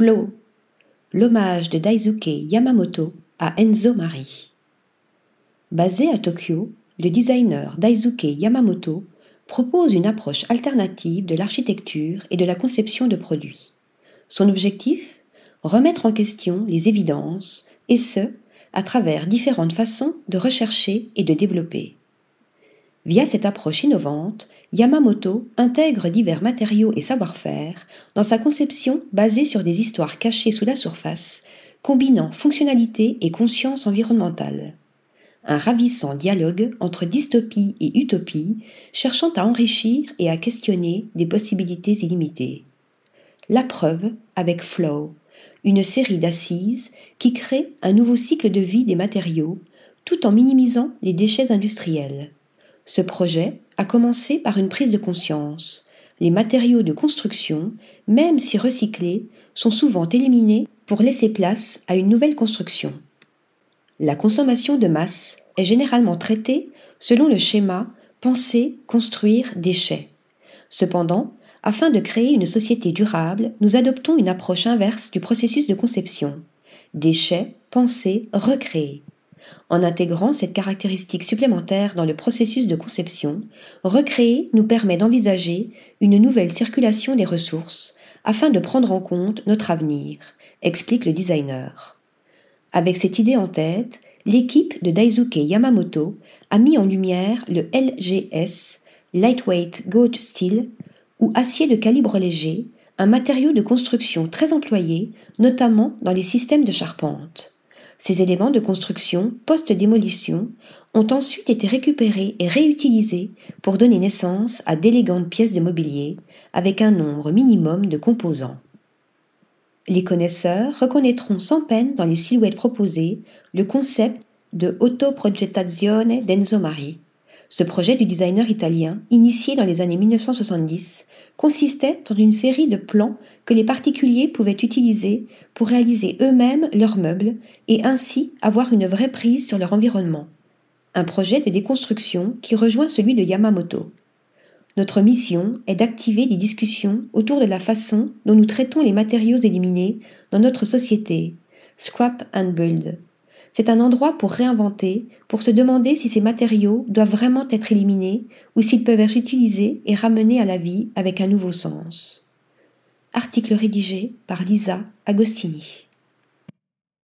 Flow, l'hommage de Daisuke Yamamoto à Enzo Mari. Basé à Tokyo, le designer Daisuke Yamamoto propose une approche alternative de l'architecture et de la conception de produits. Son objectif? Remettre en question les évidences, et ce, à travers différentes façons de rechercher et de développer. Via cette approche innovante, Yamamoto intègre divers matériaux et savoir-faire dans sa conception basée sur des histoires cachées sous la surface, combinant fonctionnalité et conscience environnementale. Un ravissant dialogue entre dystopie et utopie, cherchant à enrichir et à questionner des possibilités illimitées. La preuve avec Flow, une série d'assises qui crée un nouveau cycle de vie des matériaux tout en minimisant les déchets industriels. Ce projet a commencé par une prise de conscience. Les matériaux de construction, même si recyclés, sont souvent éliminés pour laisser place à une nouvelle construction. La consommation de masse est généralement traitée selon le schéma penser, construire, déchets. Cependant, afin de créer une société durable, nous adoptons une approche inverse du processus de conception. Déchets, penser, recréer. En intégrant cette caractéristique supplémentaire dans le processus de conception, recréer nous permet d'envisager une nouvelle circulation des ressources afin de prendre en compte notre avenir, explique le designer. Avec cette idée en tête, l'équipe de Daisuke Yamamoto a mis en lumière le LGS, Lightweight Gauge Steel, ou acier de calibre léger, un matériau de construction très employé, notamment dans les systèmes de charpente. Ces éléments de construction post-démolition ont ensuite été récupérés et réutilisés pour donner naissance à d'élégantes pièces de mobilier avec un nombre minimum de composants. Les connaisseurs reconnaîtront sans peine dans les silhouettes proposées le concept de autoprogettazione d'Enzo Mari. Ce projet du designer italien, initié dans les années 1970, consistait en une série de plans que les particuliers pouvaient utiliser pour réaliser eux-mêmes leurs meubles et ainsi avoir une vraie prise sur leur environnement. Un projet de déconstruction qui rejoint celui de Yamamoto. Notre mission est d'activer des discussions autour de la façon dont nous traitons les matériaux éliminés dans notre société. Scrap and Build. C'est un endroit pour réinventer, pour se demander si ces matériaux doivent vraiment être éliminés ou s'ils peuvent être utilisés et ramenés à la vie avec un nouveau sens. Article rédigé par Lisa Agostini.